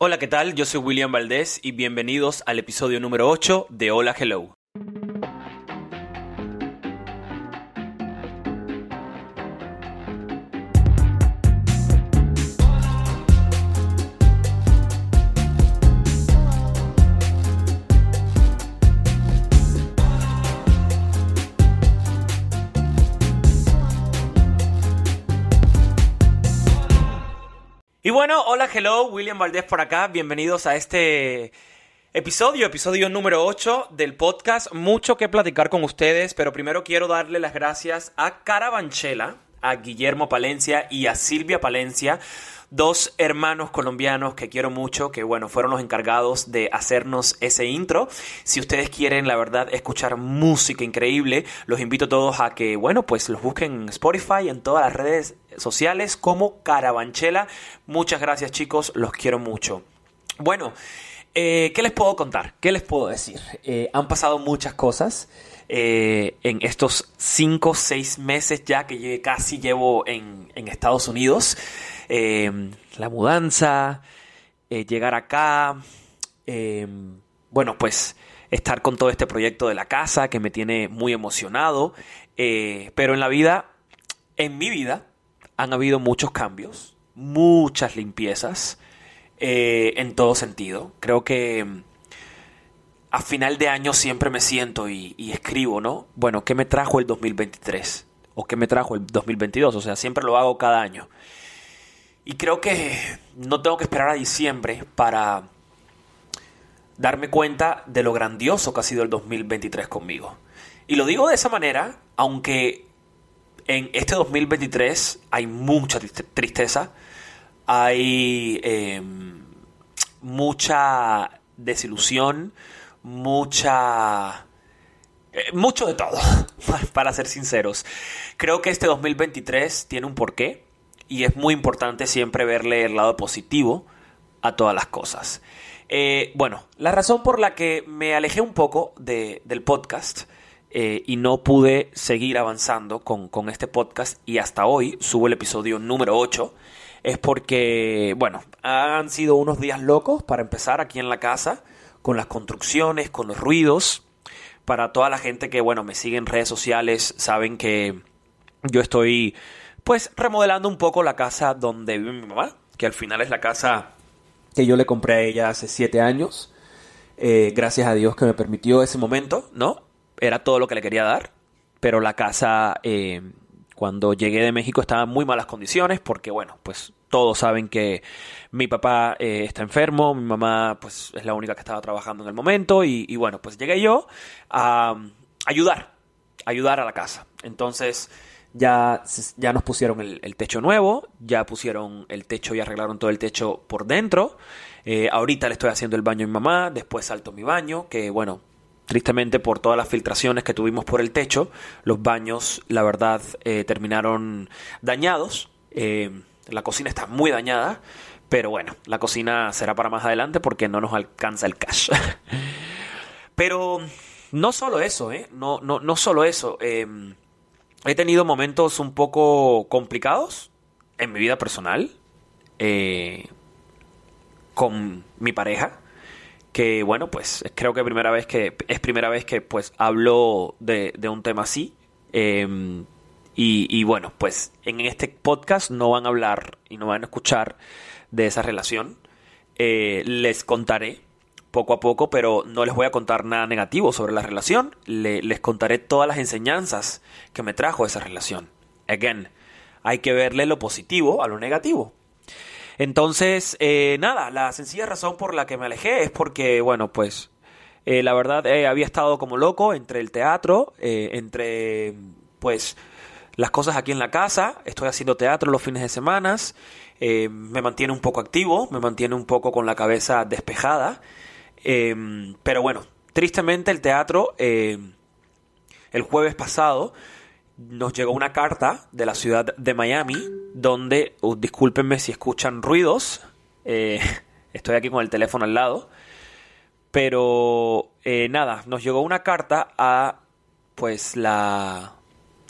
Hola, ¿qué tal? Yo soy William Valdés y bienvenidos al episodio número 8 de Hola Hello. Bueno, hola, hello, William Valdés por acá, bienvenidos a este episodio, episodio número 8 del podcast. Mucho que platicar con ustedes, pero primero quiero darle las gracias a Carabanchela, a Guillermo Palencia y a Silvia Palencia, dos hermanos colombianos que quiero mucho, que bueno, fueron los encargados de hacernos ese intro. Si ustedes quieren, la verdad, escuchar música increíble, los invito a todos a que, bueno, pues los busquen en Spotify, en todas las redes sociales como Carabanchela. Muchas gracias chicos, los quiero mucho. Bueno, eh, ¿qué les puedo contar? ¿Qué les puedo decir? Eh, han pasado muchas cosas. Eh, en estos 5 o 6 meses ya que casi llevo en, en Estados Unidos. La mudanza, llegar acá, bueno, pues estar con todo este proyecto de la casa que me tiene muy emocionado. pero en la vida, en mi vida, han habido muchos cambios, muchas limpiezas eh, en todo sentido. Creo que mm, a final de año siempre me siento y, escribo, ¿no? Bueno, ¿qué me trajo el 2023? ¿O qué me trajo el 2022? O sea, siempre lo hago cada año. Y creo que no tengo que esperar a diciembre para darme cuenta de lo grandioso que ha sido el 2023 conmigo. Y lo digo de esa manera, aunque en este 2023 hay mucha tristeza, hay em, mucha desilusión, mucha... Eh, mucho de todo, para ser sinceros. Creo que este 2023 tiene un porqué y es muy importante siempre verle el lado positivo a todas las cosas. Eh, bueno, la razón por la que me alejé un poco del podcast eh, y no pude seguir avanzando con, este podcast y hasta hoy subo el episodio número 8 es porque, bueno, han sido unos días locos para empezar aquí en la casa con las construcciones, con los ruidos. Para toda la gente que, bueno, me sigue en redes sociales, saben que yo estoy, pues, remodelando un poco la casa donde vive mi mamá, que al final es la casa que yo le compré a ella hace 7 años. Eh, gracias a Dios que me permitió ese momento, ¿no? era todo lo que le quería dar, pero la casa eh, cuando llegué de México estaba en muy malas condiciones porque, bueno, pues todos saben que mi papá eh, está enfermo, mi mamá pues es la única que estaba trabajando en el momento y, bueno, pues llegué yo a ayudar, ayudar a la casa. Entonces ya, ya nos pusieron el, techo nuevo, ya pusieron el techo y arreglaron todo el techo por dentro. Eh, ahorita le estoy haciendo el baño a mi mamá, después salto mi baño, que bueno, Tristemente por todas las filtraciones que tuvimos por el techo, los baños, la verdad, eh, terminaron dañados. Eh, la cocina está muy dañada, pero bueno, la cocina será para más adelante porque no nos alcanza el cash. pero no solo eso, ¿eh? No, no, no solo eso. Em, he tenido momentos un poco complicados en mi vida personal eh, con mi pareja que bueno, pues creo que primera vez que es primera vez que pues hablo de, un tema así. Em, y, bueno, pues en este podcast no van a hablar y no van a escuchar de esa relación. Eh, les contaré poco a poco, pero no les voy a contar nada negativo sobre la relación. les contaré todas las enseñanzas que me trajo esa relación. Again, hay que verle lo positivo a lo negativo. Entonces, eh, nada, la sencilla razón por la que me alejé es porque, bueno, pues eh, la verdad eh, había estado como loco entre el teatro, entre, pues, las cosas aquí en la casa, estoy haciendo teatro los fines de semana, me mantiene un poco activo, me mantiene un poco con la cabeza despejada, pero bueno, tristemente el teatro, el jueves pasado, nos llegó una carta de la ciudad de Miami donde, discúlpenme si escuchan ruidos, eh, estoy aquí con el teléfono al lado, pero eh, nada, nos llegó una carta a pues la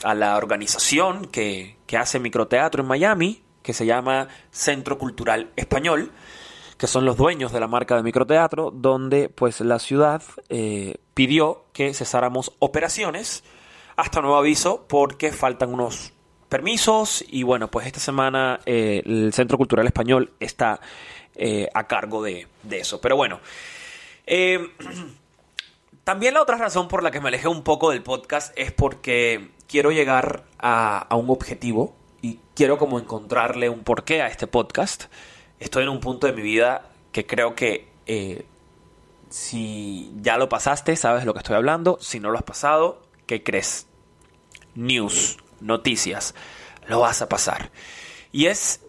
a la organización que, que hace microteatro en Miami, que se llama Centro Cultural Español, que son los dueños de la marca de microteatro, donde pues la ciudad eh, pidió que cesáramos operaciones hasta nuevo aviso porque faltan unos permisos y bueno, pues esta semana eh, el Centro Cultural Español está eh, a cargo de, eso. Pero bueno, también la otra razón por la que me alejé un poco del podcast es porque quiero llegar a, a un objetivo y quiero como encontrarle un porqué a este podcast. Estoy en un punto de mi vida que creo que eh, si ya lo pasaste, sabes lo que estoy hablando. Si no lo has pasado, ¿qué crees? News, noticias, lo vas a pasar. Y es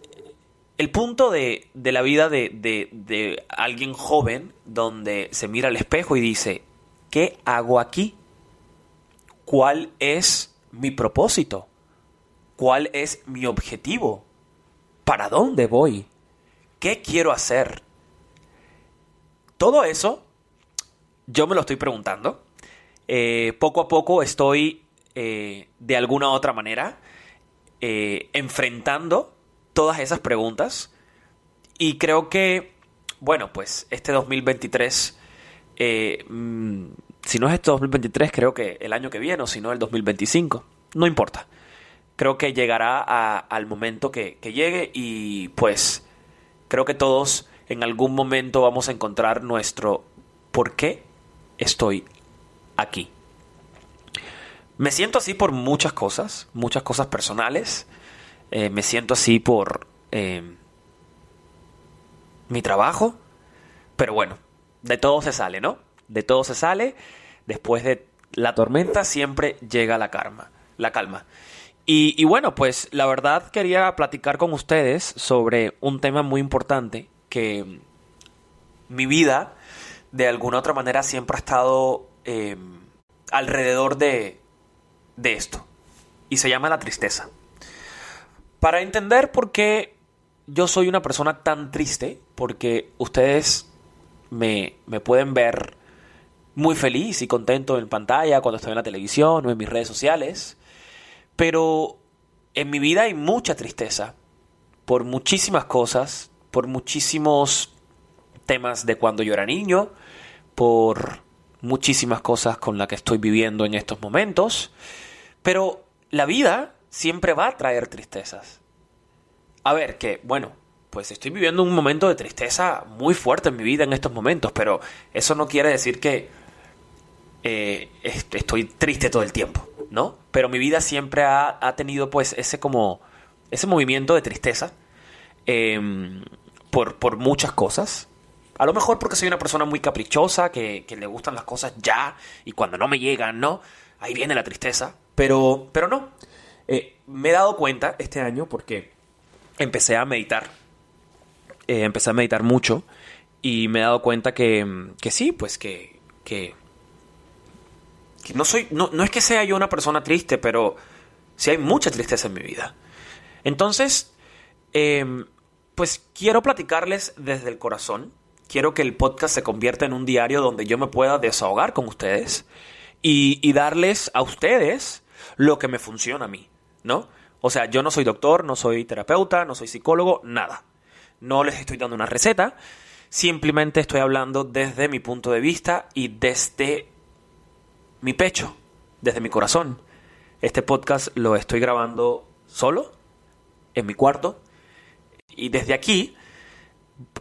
el punto de, de la vida de, de, de alguien joven donde se mira al espejo y dice, ¿qué hago aquí? ¿Cuál es mi propósito? ¿Cuál es mi objetivo? ¿Para dónde voy? ¿Qué quiero hacer? Todo eso yo me lo estoy preguntando. Eh, poco a poco estoy eh, de alguna u otra manera eh, enfrentando todas esas preguntas. Y creo que, bueno, pues este 2023, mm, si no es este 2023, creo que el año que viene o si no el 2025, no importa creo que llegará al momento que, llegue y pues creo que todos en algún momento vamos a encontrar nuestro por qué estoy aquí. Me siento así por muchas cosas, muchas cosas personales. Eh, me siento así por eh, mi trabajo. Pero bueno, de todo se sale, ¿no? De todo se sale. Después de la tormenta siempre llega la calma. La calma. Y, bueno, pues la verdad quería platicar con ustedes sobre un tema muy importante que mi vida de alguna otra manera siempre ha estado eh, alrededor de, de esto. Y se llama la tristeza. Para entender por qué yo soy una persona tan triste, porque ustedes me, me pueden ver muy feliz y contento en pantalla cuando estoy en la televisión o en mis redes sociales. Pero en mi vida hay mucha tristeza por muchísimas cosas, por muchísimos temas de cuando yo era niño, por muchísimas cosas con las que estoy viviendo en estos momentos. Pero la vida siempre va a traer tristezas. A ver, que bueno, pues estoy viviendo un momento de tristeza muy fuerte en mi vida en estos momentos, pero eso no quiere decir que eh, estoy triste todo el tiempo. ¿No? Pero mi vida siempre ha, tenido pues ese como, ese movimiento de tristeza em, por, por muchas cosas. A lo mejor porque soy una persona muy caprichosa, que, le gustan las cosas ya, y cuando no me llegan, ¿no? Ahí viene la tristeza. Pero, pero no. Eh, me he dado cuenta este año porque empecé a meditar. Eh, empecé a meditar mucho. Y me he dado cuenta que, que sí, pues que, que no soy, no, no es que sea yo una persona triste, pero sí hay mucha tristeza en mi vida. Entonces, em, pues quiero platicarles desde el corazón. Quiero que el podcast se convierta en un diario donde yo me pueda desahogar con ustedes y, y darles a ustedes lo que me funciona a mí, ¿no? O sea, yo no soy doctor, no soy terapeuta, no soy psicólogo, nada. No les estoy dando una receta, simplemente estoy hablando desde mi punto de vista y desde mi pecho, desde mi corazón. Este podcast lo estoy grabando solo, en mi cuarto, y desde aquí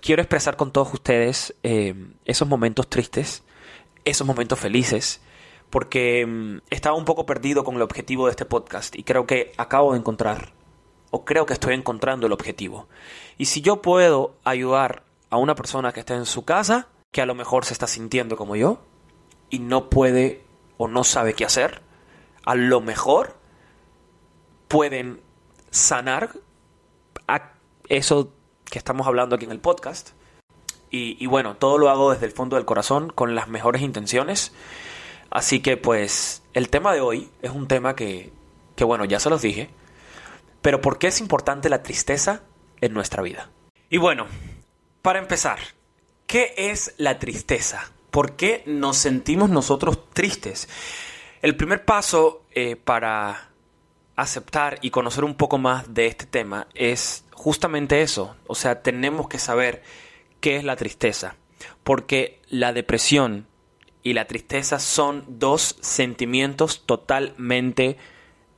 quiero expresar con todos ustedes eh, esos momentos tristes, esos momentos felices, porque mm, estaba un poco perdido con el objetivo de este podcast y creo que acabo de encontrar, o creo que estoy encontrando el objetivo. Y si yo puedo ayudar a una persona que está en su casa, que a lo mejor se está sintiendo como yo, y no puede o no sabe qué hacer, a lo mejor pueden sanar eso que estamos hablando aquí en el podcast. Y, bueno, todo lo hago desde el fondo del corazón, con las mejores intenciones. Así que pues el tema de hoy es un tema que, que bueno, ya se los dije. Pero ¿por qué es importante la tristeza en nuestra vida? Y bueno, para empezar, ¿qué es la tristeza? ¿Por qué nos sentimos nosotros tristes? El primer paso eh, para aceptar y conocer un poco más de este tema es justamente eso. O sea, tenemos que saber qué es la tristeza, porque la depresión y la tristeza son dos sentimientos totalmente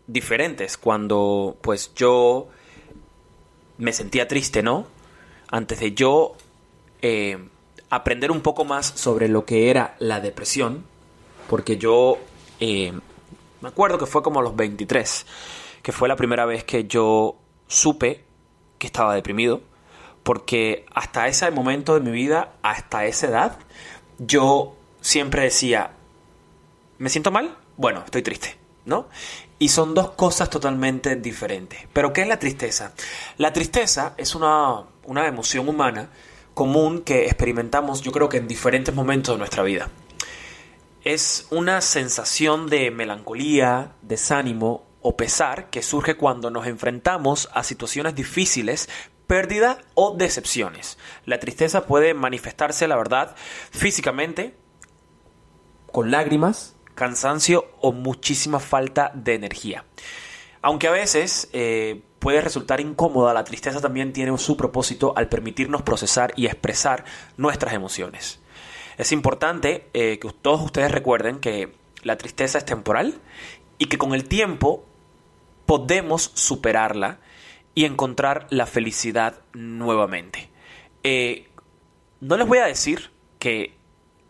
diferentes. Cuando pues yo me sentía triste, ¿no? Antes de yo eh, aprender un poco más sobre lo que era la depresión, porque yo eh, me acuerdo que fue como a los 23, que fue la primera vez que yo supe que estaba deprimido, porque hasta ese momento de mi vida, hasta esa edad, yo siempre decía, ¿me siento mal? Bueno, estoy triste, ¿no? Y son dos cosas totalmente diferentes. Pero ¿qué es la tristeza? La tristeza es una, una emoción humana común que experimentamos yo creo que en diferentes momentos de nuestra vida. Es una sensación de melancolía, desánimo o pesar que surge cuando nos enfrentamos a situaciones difíciles, pérdida o decepciones. La tristeza puede manifestarse, la verdad, físicamente, con lágrimas, cansancio o muchísima falta de energía. Aunque a veces eh, puede resultar incómoda, la tristeza también tiene su propósito al permitirnos procesar y expresar nuestras emociones. Es importante eh, que todos ustedes recuerden que la tristeza es temporal y que con el tiempo podemos superarla y encontrar la felicidad nuevamente. Eh, no les voy a decir que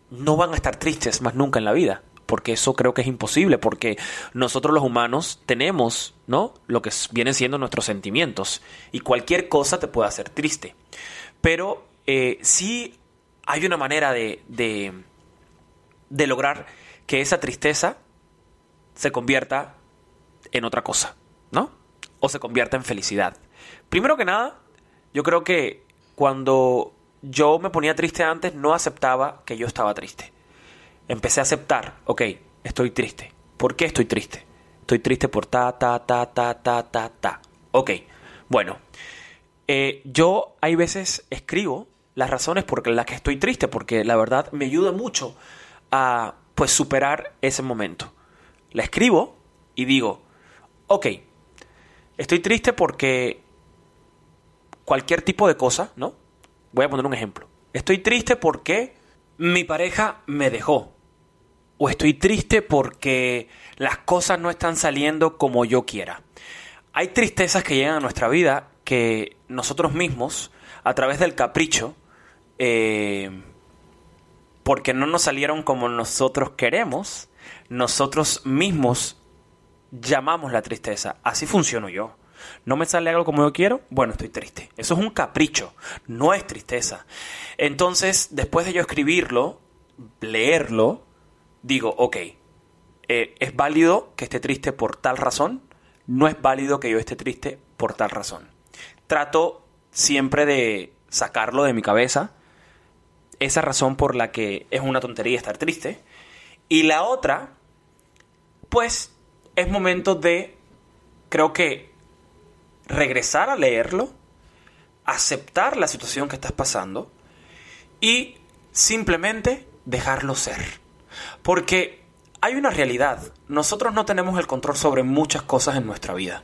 no van a estar tristes más nunca en la vida, porque eso creo que es imposible, porque nosotros los humanos tenemos, ¿no? Lo que vienen siendo nuestros sentimientos, y cualquier cosa te puede hacer triste. Pero eh, sí hay una manera de, de, de lograr que esa tristeza se convierta en otra cosa, ¿no? O se convierta en felicidad. Primero que nada, yo creo que cuando yo me ponía triste antes, no aceptaba que yo estaba triste. Empecé a aceptar, ok, estoy triste. ¿Por qué estoy triste? Estoy triste por ta, ta, ta, ta, ta, ta, ta. Ok, bueno. Eh, yo hay veces escribo las razones por las que estoy triste, porque la verdad me ayuda mucho a pues superar ese momento. La escribo y digo, ok, estoy triste porque cualquier tipo de cosa, ¿no? Voy a poner un ejemplo. Estoy triste porque mi pareja me dejó. O estoy triste porque las cosas no están saliendo como yo quiera. Hay tristezas que llegan a nuestra vida que nosotros mismos, a través del capricho, eh, porque no nos salieron como nosotros queremos, nosotros mismos llamamos la tristeza. Así funciono yo no me sale algo como yo quiero, bueno, estoy triste. Eso es un capricho, no es tristeza. Entonces, después de yo escribirlo, leerlo, digo, ok, eh, ¿es válido que esté triste por tal razón? No es válido que yo esté triste por tal razón. Trato siempre de sacarlo de mi cabeza, esa razón por la que es una tontería estar triste. Y la otra, pues, es momento de, creo que regresar a leerlo, aceptar la situación que estás pasando y simplemente dejarlo ser. Porque hay una realidad, nosotros no tenemos el control sobre muchas cosas en nuestra vida,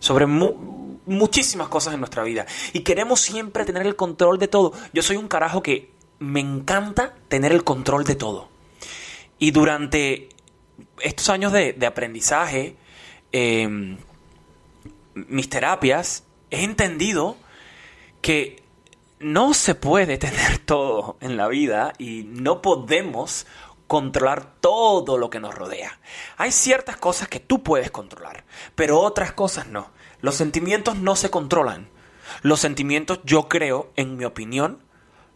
sobre muchísimas cosas en nuestra vida y queremos siempre tener el control de todo. Yo soy un carajo que me encanta tener el control de todo. Y durante estos años de, aprendizaje, eh, mis terapias, he entendido que no se puede tener todo en la vida y no podemos controlar todo lo que nos rodea. Hay ciertas cosas que tú puedes controlar, pero otras cosas no. Los sentimientos no se controlan. Los sentimientos, yo creo, en mi opinión,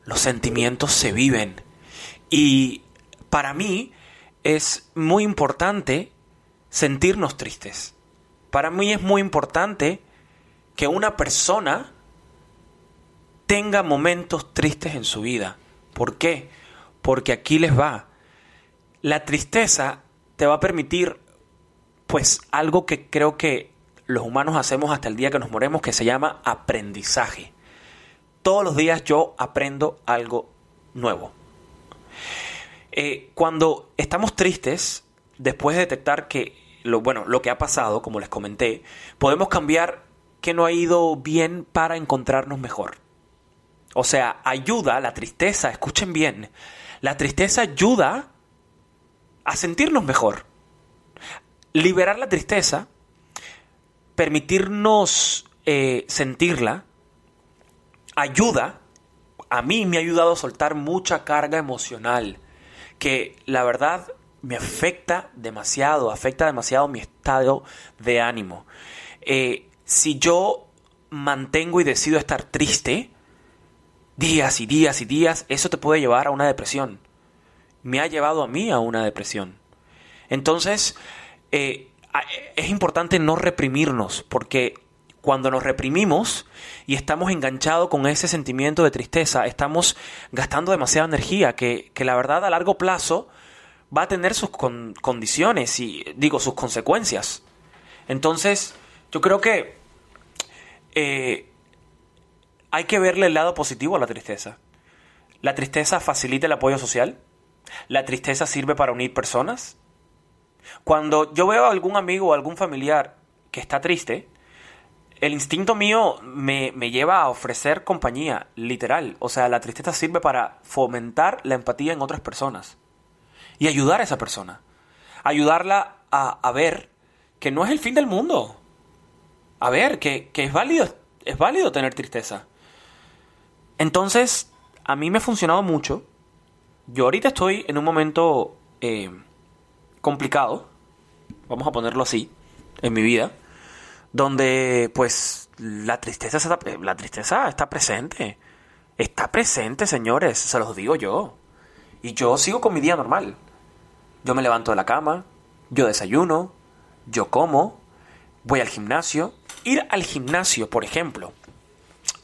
los sentimientos se viven. Y para mí es muy importante sentirnos tristes. Para mí es muy importante que una persona tenga momentos tristes en su vida. ¿Por qué? Porque aquí les va. La tristeza te va a permitir, pues, algo que creo que los humanos hacemos hasta el día que nos moremos, que se llama aprendizaje. Todos los días yo aprendo algo nuevo. Eh, cuando estamos tristes, después de detectar que lo, bueno, lo que ha pasado, como les comenté, podemos cambiar que no ha ido bien para encontrarnos mejor. O sea, ayuda, la tristeza, escuchen bien, la tristeza ayuda a sentirnos mejor. Liberar la tristeza, permitirnos eh, sentirla, ayuda, a mí me ha ayudado a soltar mucha carga emocional, que la verdad me afecta demasiado, afecta demasiado mi estado de ánimo. Eh, si yo mantengo y decido estar triste, días y días y días, eso te puede llevar a una depresión. Me ha llevado a mí a una depresión. Entonces, eh, es importante no reprimirnos, porque cuando nos reprimimos y estamos enganchados con ese sentimiento de tristeza, estamos gastando demasiada energía que, que la verdad a largo plazo va a tener sus condiciones y digo sus consecuencias. Entonces, yo creo que eh, hay que verle el lado positivo a la tristeza. La tristeza facilita el apoyo social. La tristeza sirve para unir personas. Cuando yo veo a algún amigo o algún familiar que está triste, el instinto mío me, me, lleva a ofrecer compañía, literal. O sea, la tristeza sirve para fomentar la empatía en otras personas y ayudar a esa persona. Ayudarla a, a ver que no es el fin del mundo. A ver, que, que es válido, es válido tener tristeza. Entonces, a mí me ha funcionado mucho. Yo ahorita estoy en un momento eh, complicado, vamos a ponerlo así, en mi vida, donde pues la tristeza, la tristeza está presente. Está presente, señores, se los digo yo. Y yo sigo con mi día normal. Yo me levanto de la cama, yo desayuno, yo como, voy al gimnasio. Ir al gimnasio, por ejemplo,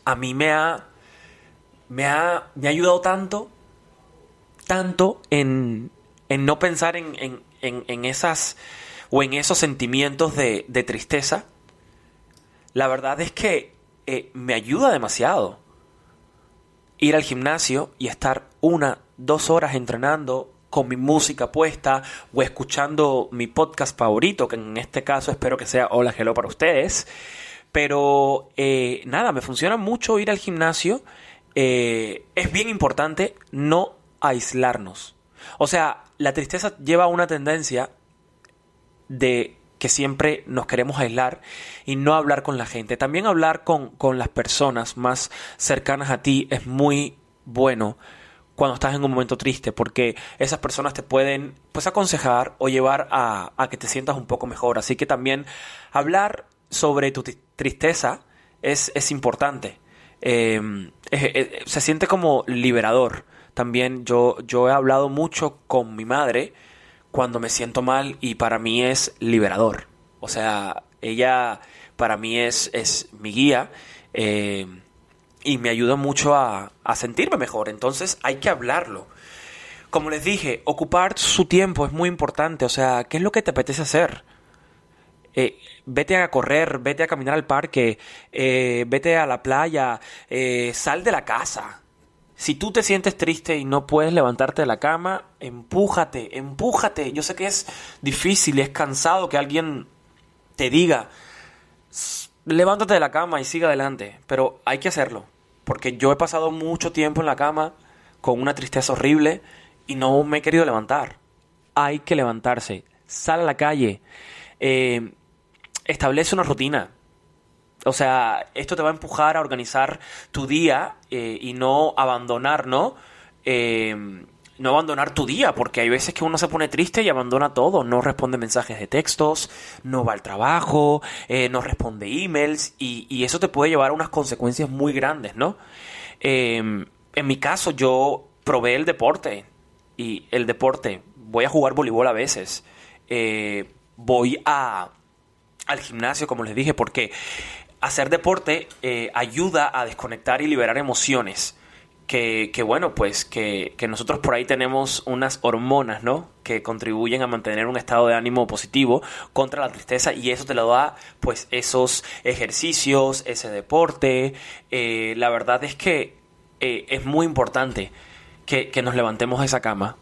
a mí me ha me ha, me ha ayudado tanto, tanto en, en no pensar en, en, en, esas o en esos sentimientos de, de tristeza. La verdad es que eh, me ayuda demasiado ir al gimnasio y estar una, dos horas entrenando con mi música puesta o escuchando mi podcast favorito, que en este caso espero que sea Hola Hello para ustedes. Pero eh, nada, me funciona mucho ir al gimnasio eh, es bien importante no aislarnos. O sea, la tristeza lleva a una tendencia de que siempre nos queremos aislar y no hablar con la gente. También hablar con, con las personas más cercanas a ti es muy bueno cuando estás en un momento triste, porque esas personas te pueden pues aconsejar o llevar a, a que te sientas un poco mejor. Así que también hablar sobre tu tristeza es, es importante. Em, se siente como liberador. También yo, yo he hablado mucho con mi madre cuando me siento mal y para mí es liberador. O sea, ella para mí es, es mi guía em, y me ayuda mucho a, a sentirme mejor. Entonces hay que hablarlo. Como les dije, ocupar su tiempo es muy importante. O sea, ¿qué es lo que te apetece hacer? Eh, vete a correr, vete a caminar al parque, eh, vete a la playa, eh, sal de la casa. Si tú te sientes triste y no puedes levantarte de la cama, empújate, empújate. Yo sé que es difícil, es cansado que alguien te diga, levántate de la cama y siga adelante, pero hay que hacerlo, porque yo he pasado mucho tiempo en la cama con una tristeza horrible y no me he querido levantar. Hay que levantarse, sal a la calle. Eh, establece una rutina. O sea, esto te va a empujar a organizar tu día eh, y no abandonar, ¿no? Eh, no abandonar tu día, porque hay veces que uno se pone triste y abandona todo, no responde mensajes de textos, no va al trabajo, eh, no responde emails y, eso te puede llevar a unas consecuencias muy grandes, ¿no? en mi caso yo probé el deporte y el deporte, voy a jugar voleibol a veces, voy a al gimnasio, como les dije, porque hacer deporte eh, ayuda a desconectar y liberar emociones. Que, bueno, pues que, nosotros por ahí tenemos unas hormonas, ¿no? Que contribuyen a mantener un estado de ánimo positivo contra la tristeza y eso te lo da, pues, esos ejercicios, ese deporte. Eh, la verdad es que eh, es muy importante que, nos levantemos de esa cama.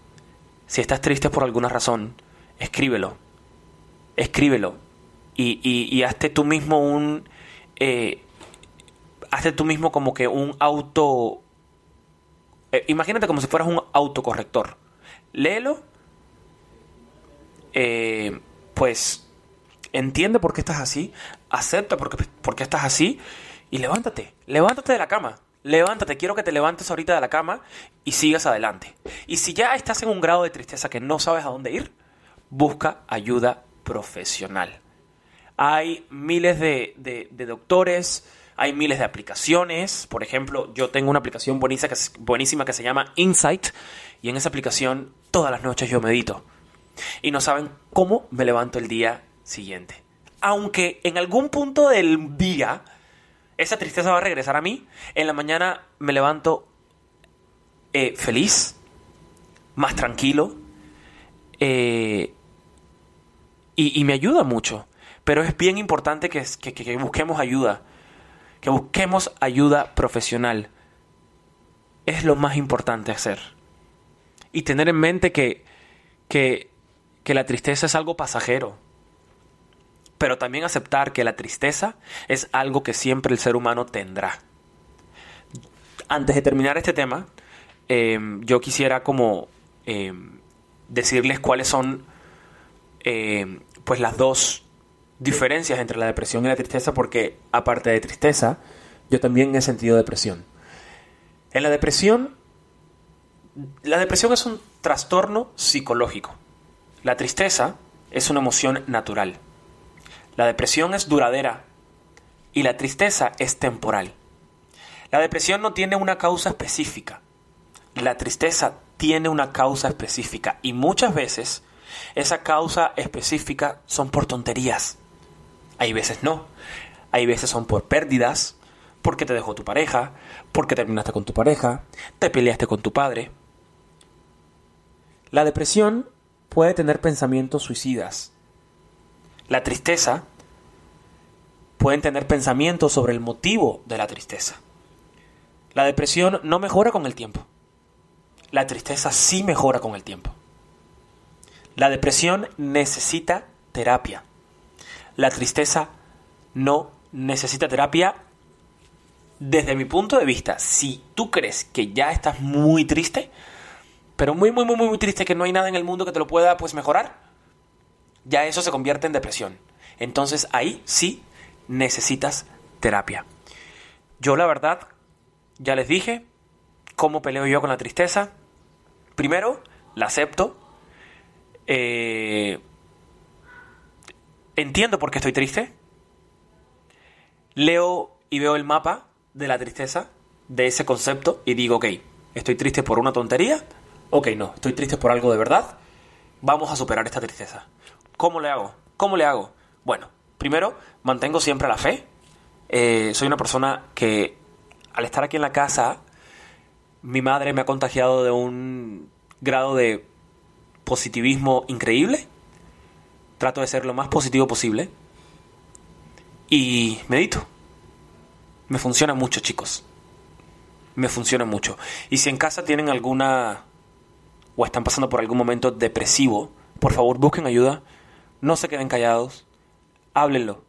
Si estás triste por alguna razón, escríbelo. Escríbelo y, hazte tú mismo un... Eh, tú mismo como que un auto eh, imagínate como si fueras un autocorrector. Léelo, eh, pues entiende por qué estás así, acepta por qué, por qué estás así y levántate, levántate de la cama. Levántate, quiero que te levantes ahorita de la cama y sigas adelante. Y si ya estás en un grado de tristeza que no sabes a dónde ir, busca ayuda profesional. Hay miles de, de, doctores, hay miles de aplicaciones. Por ejemplo, yo tengo una aplicación buenísima que, se llama Insight y en esa aplicación todas las noches yo medito. Y no saben cómo me levanto el día siguiente. Aunque en algún punto del día esa tristeza va a regresar a mí. En la mañana me levanto eh, feliz, más tranquilo, eh, y, me ayuda mucho. Pero es bien importante que, busquemos ayuda, que busquemos ayuda profesional. Es lo más importante hacer. Y tener en mente que, que, que la tristeza es algo pasajero pero también aceptar que la tristeza es algo que siempre el ser humano tendrá. Antes de terminar este tema, em, yo quisiera como em, decirles cuáles son em, pues las dos diferencias entre la depresión y la tristeza, porque aparte de tristeza, yo también he sentido depresión. En la depresión, la depresión es un trastorno psicológico. La tristeza es una emoción natural. La depresión es duradera y la tristeza es temporal. La depresión no tiene una causa específica. La tristeza tiene una causa específica y muchas veces esa causa específica son por tonterías. Hay veces no. Hay veces son por pérdidas, porque te dejó tu pareja, porque terminaste con tu pareja, te peleaste con tu padre. La depresión puede tener pensamientos suicidas. La tristeza pueden tener pensamientos sobre el motivo de la tristeza. La depresión no mejora con el tiempo. La tristeza sí mejora con el tiempo. La depresión necesita terapia. La tristeza no necesita terapia desde mi punto de vista. Si tú crees que ya estás muy triste, pero muy, muy, muy, muy triste que no hay nada en el mundo que te lo pueda pues mejorar, ya eso se convierte en depresión. Entonces ahí sí necesitas terapia. Yo la verdad, ya les dije cómo peleo yo con la tristeza. Primero, la acepto. Eh, entiendo por qué estoy triste. Leo y veo el mapa de la tristeza, de ese concepto, y digo, ok, estoy triste por una tontería. Ok, no, estoy triste por algo de verdad. Vamos a superar esta tristeza. ¿Cómo le hago? ¿Cómo le hago? Bueno, primero, mantengo siempre la fe. Eh, soy una persona que al estar aquí en la casa, mi madre me ha contagiado de un grado de positivismo increíble. Trato de ser lo más positivo posible. Y medito. Me funciona mucho, chicos. Me funciona mucho. Y si en casa tienen alguna o están pasando por algún momento depresivo, por favor busquen ayuda. No se queden callados háblenlo.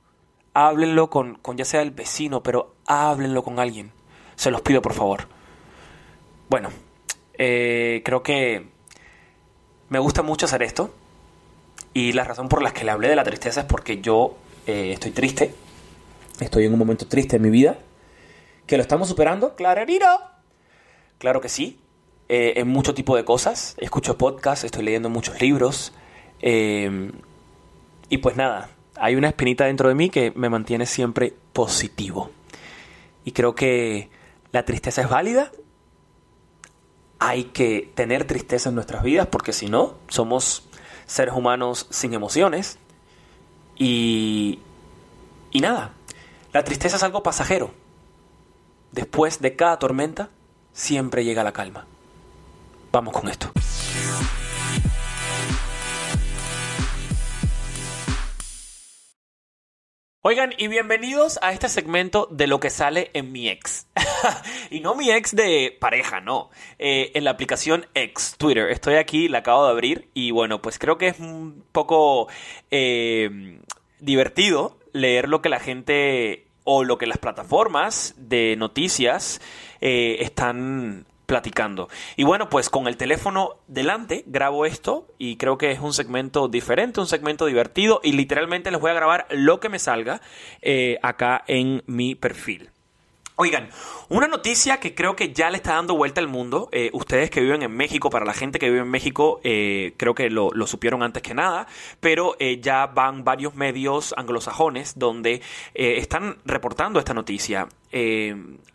Háblenlo con, con ya sea el vecino, pero háblenlo con alguien. Se los pido, por favor. Bueno, eh, creo que me gusta mucho hacer esto. Y la razón por la que le hablé de la tristeza es porque yo eh, estoy triste. Estoy en un momento triste en mi vida. ¿Que lo estamos superando? Claro, Claro que sí. Eh, en mucho tipo de cosas. Escucho podcasts, estoy leyendo muchos libros. y pues nada, hay una espinita dentro de mí que me mantiene siempre positivo. Y creo que la tristeza es válida. Hay que tener tristeza en nuestras vidas porque si no, somos seres humanos sin emociones. Y, y nada, la tristeza es algo pasajero. Después de cada tormenta, siempre llega la calma. Vamos con esto. Oigan, y bienvenidos a este segmento de lo que sale en mi ex. y no mi ex de pareja, no. Eh, en la aplicación ex Twitter. Estoy aquí, la acabo de abrir. Y bueno, pues creo que es un poco eh, divertido leer lo que la gente o lo que las plataformas de noticias eh, están platicando. Y bueno, pues con el teléfono delante grabo esto y creo que es un segmento diferente, un segmento divertido y literalmente les voy a grabar lo que me salga eh, acá en mi perfil. Oigan, una noticia que creo que ya le está dando vuelta al mundo, eh, ustedes que viven en México, para la gente que vive en México, eh, creo que lo, supieron antes que nada, pero eh, ya van varios medios anglosajones donde están reportando esta noticia.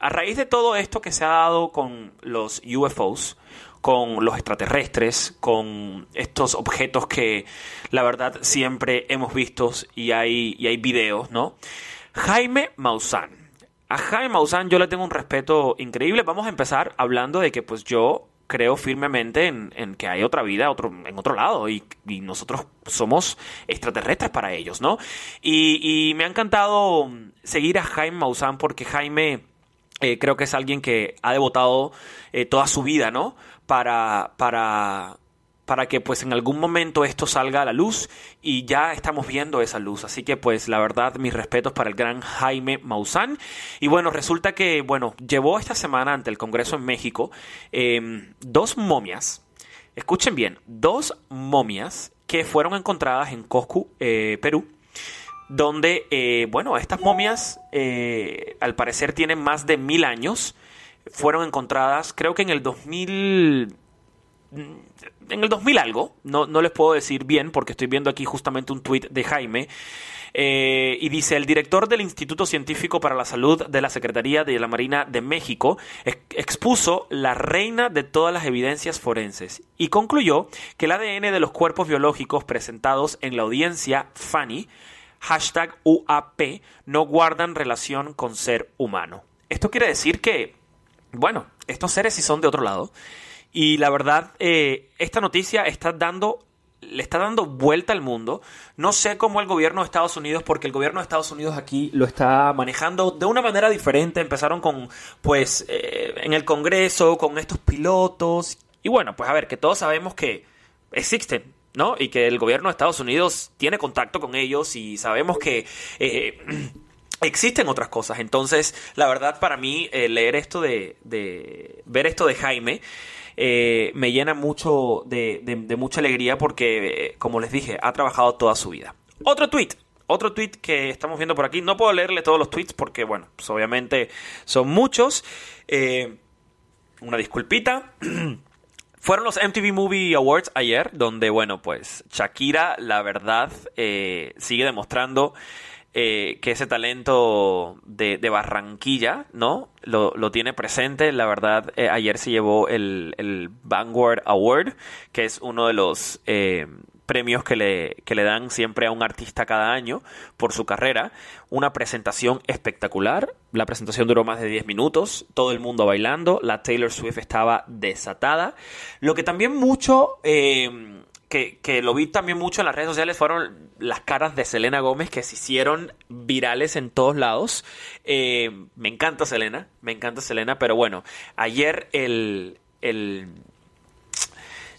a raíz de todo esto que se ha dado con los UFOs, con los extraterrestres, con estos objetos que la verdad siempre hemos visto y hay, y hay videos, ¿no? Jaime Maussan a Jaime Maussan yo le tengo un respeto increíble. Vamos a empezar hablando de que pues yo creo firmemente en, que hay otra vida otro, en otro lado y, nosotros somos extraterrestres para ellos, ¿no? Y, me ha encantado seguir a Jaime Maussan porque Jaime eh, creo que es alguien que ha devotado eh, toda su vida, ¿no? Para, para para que pues en algún momento esto salga a la luz y ya estamos viendo esa luz. Así que pues la verdad mis respetos para el gran Jaime Maussan. Y bueno, resulta que bueno, llevó esta semana ante el Congreso en México em, dos momias. Escuchen bien, dos momias que fueron encontradas en Coscu, eh, Perú donde, eh, bueno, estas momias eh, al parecer tienen más de mil años. Fueron encontradas, creo que en el 2000, en el 2000 algo, no, no les puedo decir bien porque estoy viendo aquí justamente un tuit de Jaime, eh, y dice, el director del Instituto Científico para la Salud de la Secretaría de la Marina de México expuso la reina de todas las evidencias forenses y concluyó que el ADN de los cuerpos biológicos presentados en la audiencia FANI, hashtag UAP, no guardan relación con ser humano. Esto quiere decir que, bueno, estos seres sí son de otro lado y la verdad, eh, esta noticia está dando le está dando vuelta al mundo. No sé cómo el gobierno de Estados Unidos, porque el gobierno de Estados Unidos aquí lo está manejando de una manera diferente. Empezaron con, pues, eh, en el Congreso, con estos pilotos. Y bueno, pues a ver, que todos sabemos que existen, ¿no? Y que el gobierno de Estados Unidos tiene contacto con ellos y sabemos que... Eh, existen otras cosas. Entonces, la verdad, para mí, leer esto de, de. ver esto de Jaime. Eh, me llena mucho de, mucha alegría porque, eh, como les dije, ha trabajado toda su vida. Otro tweet. Otro tweet que estamos viendo por aquí. No puedo leerle todos los tweets porque, bueno, pues obviamente son muchos. Eh, una disculpita. Fueron los MTV Movie Awards ayer, donde, bueno, pues Shakira, la verdad, sigue demostrando eh, que ese talento de, Barranquilla, ¿no? Lo, tiene presente. La verdad, eh, ayer se llevó el, Vanguard Award, que es uno de los eh, premios que le, que le dan siempre a un artista cada año por su carrera. Una presentación espectacular. La presentación duró más de 10 minutos. Todo el mundo bailando. La Taylor Swift estaba desatada. Lo que también mucho que, que, lo vi también mucho en las redes sociales fueron las caras de Selena Gómez que se hicieron virales en todos lados. Eh, me encanta Selena, me encanta Selena, pero bueno, ayer el, el,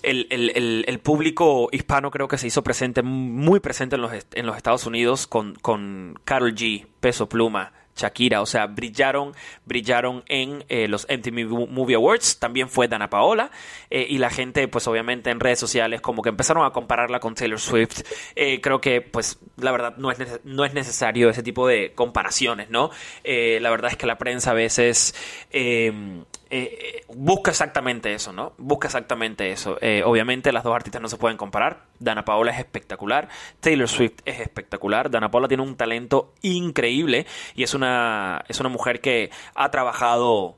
el, el, público hispano creo que se hizo presente, muy presente en los, en los Estados Unidos con, con Carol G, Peso Pluma, Shakira, o sea, brillaron, brillaron en eh, los MTV Movie Awards, también fue Dana Paola, eh, y la gente, pues obviamente en redes sociales como que empezaron a compararla con Taylor Swift, eh, creo que pues la verdad no es, no es necesario ese tipo de comparaciones, ¿no? la verdad es que la prensa a veces eh, busca exactamente eso, ¿no? Busca exactamente eso. Eh, obviamente las dos artistas no se pueden comparar. Dana Paola es espectacular, Taylor Swift es espectacular. Dana Paola tiene un talento increíble y es una, es una mujer que ha trabajado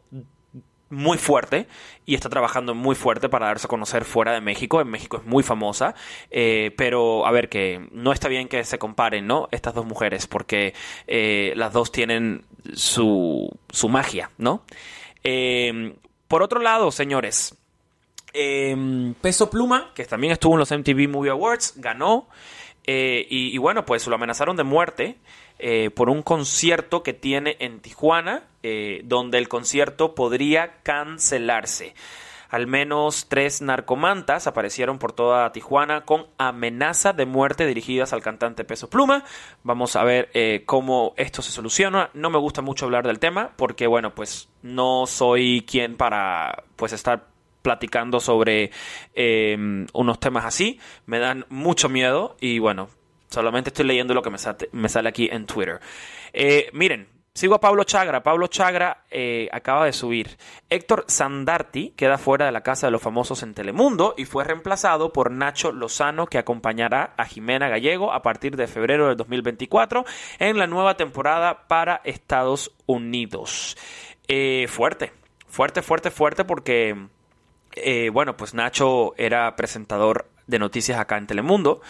muy fuerte y está trabajando muy fuerte para darse a conocer fuera de México. En México es muy famosa, eh, pero a ver que no está bien que se comparen, ¿no? Estas dos mujeres porque las dos tienen su, su magia, ¿no? Em, por otro lado, señores, em, Peso Pluma, que también estuvo en los MTV Movie Awards, ganó. Eh, y, bueno, pues lo amenazaron de muerte eh, por un concierto que tiene en Tijuana, eh, donde el concierto podría cancelarse. Al menos tres narcomantas aparecieron por toda Tijuana con amenaza de muerte dirigidas al cantante Peso Pluma. Vamos a ver eh, cómo esto se soluciona. No me gusta mucho hablar del tema porque, bueno, pues no soy quien para pues estar platicando sobre em, unos temas así. Me dan mucho miedo y bueno, solamente estoy leyendo lo que me, sale aquí en Twitter. Eh, miren, Sigo a Pablo Chagra. Pablo Chagra eh, acaba de subir. Héctor Sandarti queda fuera de la Casa de los Famosos en Telemundo y fue reemplazado por Nacho Lozano, que acompañará a Jimena Gallego a partir de febrero del 2024 en la nueva temporada para Estados Unidos. Eh, fuerte, fuerte, fuerte, fuerte, porque, eh, bueno, pues Nacho era presentador de noticias acá en Telemundo.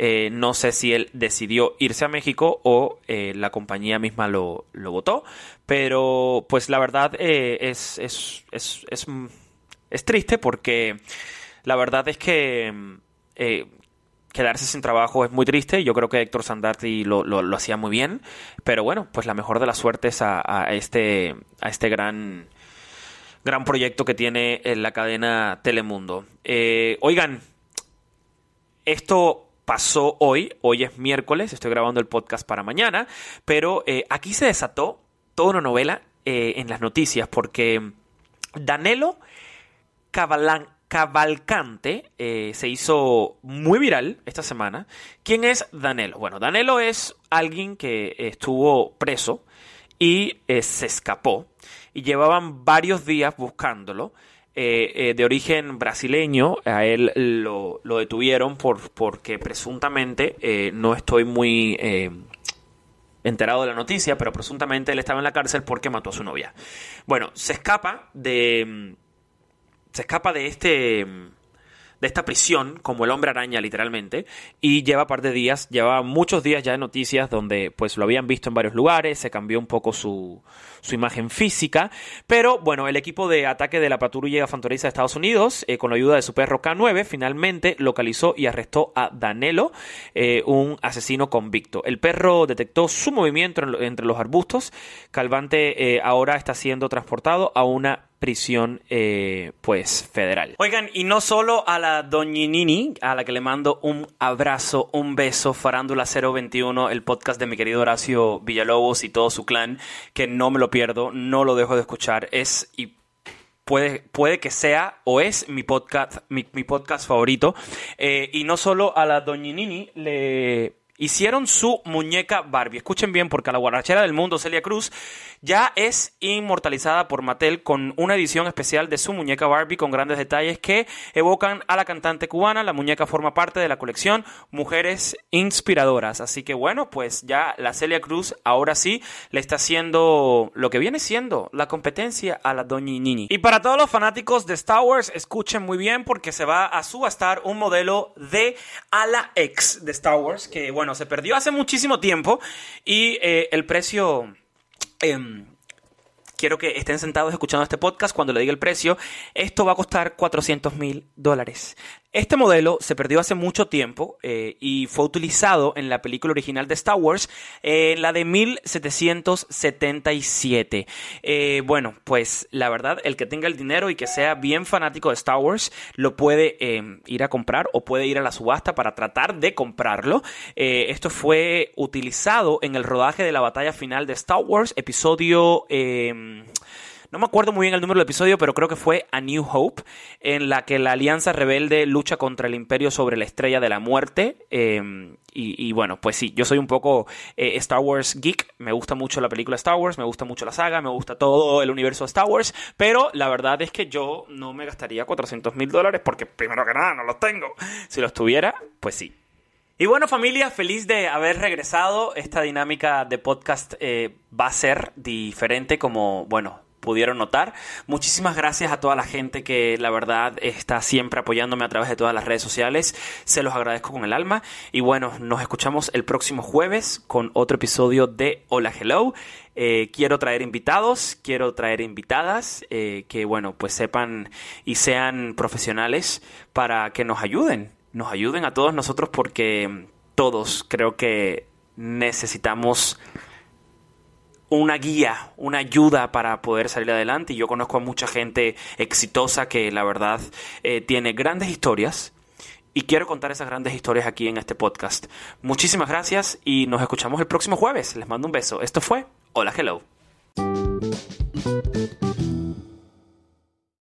Eh, no sé si él decidió irse a México o eh, la compañía misma lo, lo, votó. Pero pues la verdad eh, es, es, es, es, triste porque la verdad es que quedarse sin trabajo es muy triste. Yo creo que Héctor Sandarti lo, lo, hacía muy bien. Pero bueno, pues la mejor de las suertes a, a este, a este gran gran proyecto que tiene en la cadena Telemundo. oigan, esto pasó hoy, hoy es miércoles, estoy grabando el podcast para mañana, pero eh, aquí se desató toda una novela eh, en las noticias porque Danelo Cavalcante eh, se hizo muy viral esta semana. ¿Quién es Danelo? Bueno, Danelo es alguien que estuvo preso y se escapó y llevaban varios días buscándolo. Eh, eh, de origen brasileño. A él lo, detuvieron por, porque presuntamente, eh, no estoy muy enterado de la noticia, pero presuntamente él estaba en la cárcel porque mató a su novia. Bueno, se escapa de... Se escapa de este de esta prisión, como el hombre araña literalmente, y lleva par de días, lleva muchos días ya de noticias donde pues lo habían visto en varios lugares, se cambió un poco su, su imagen física, pero bueno, el equipo de ataque de la patrulla fronteriza de Estados Unidos, eh, con la ayuda de su perro K9, finalmente localizó y arrestó a Danelo, eh, un asesino convicto. El perro detectó su movimiento entre los arbustos, Calvante eh, ahora está siendo transportado a una prisión eh, pues federal. Oigan, y no solo a la doñinini, a la que le mando un abrazo, un beso, Farándula 021, el podcast de mi querido Horacio Villalobos y todo su clan, que no me lo pierdo, no lo dejo de escuchar, es y Puede, puede, que sea o es mi podcast, mi, podcast favorito. Eh, y no solo a la Doñinini le hicieron su muñeca Barbie. Escuchen bien, porque la guarachera del mundo, Celia Cruz, ya es inmortalizada por Mattel con una edición especial de su muñeca Barbie con grandes detalles que evocan a la cantante cubana. La muñeca forma parte de la colección Mujeres Inspiradoras. Así que bueno, pues ya la Celia Cruz ahora sí le está haciendo lo que viene siendo la competencia a la Doña Nini. Y para todos los fanáticos de Star Wars, escuchen muy bien porque se va a subastar un modelo de ala X de Star Wars que bueno, se perdió hace muchísimo tiempo y eh, el precio... Em, quiero que estén sentados escuchando este podcast cuando le diga el precio. Esto va a costar 400 mil dólares. Este modelo se perdió hace mucho tiempo eh, y fue utilizado en la película original de Star Wars, en la de 1777. Eh, bueno, pues la verdad, el que tenga el dinero y que sea bien fanático de Star Wars, lo puede eh, ir a comprar o puede ir a la subasta para tratar de comprarlo. esto fue utilizado en el rodaje de la batalla final de Star Wars, episodio... No me acuerdo muy bien el número del episodio, pero creo que fue A New Hope, en la que la Alianza Rebelde lucha contra el Imperio sobre la Estrella de la Muerte. Em, y, bueno, pues sí, yo soy un poco eh, Star Wars geek. Me gusta mucho la película Star Wars, me gusta mucho la saga, me gusta todo el universo de Star Wars. Pero la verdad es que yo no me gastaría 400 mil dólares porque, primero que nada, no los tengo. Si los tuviera, pues sí. Y bueno familia, feliz de haber regresado. Esta dinámica de podcast eh, va a ser diferente como, bueno, pudieron notar. Muchísimas gracias a toda la gente que la verdad está siempre apoyándome a través de todas las redes sociales. Se los agradezco con el alma. Y bueno, nos escuchamos el próximo jueves con otro episodio de Hola Hello. Eh, quiero traer invitados, quiero traer invitadas eh, que bueno, pues sepan y sean profesionales para que nos ayuden. Nos ayuden a todos nosotros porque todos creo que necesitamos una guía, una ayuda para poder salir adelante. Y yo conozco a mucha gente exitosa que la verdad eh, tiene grandes historias. Y quiero contar esas grandes historias aquí en este podcast. Muchísimas gracias y nos escuchamos el próximo jueves. Les mando un beso. Esto fue Hola Hello.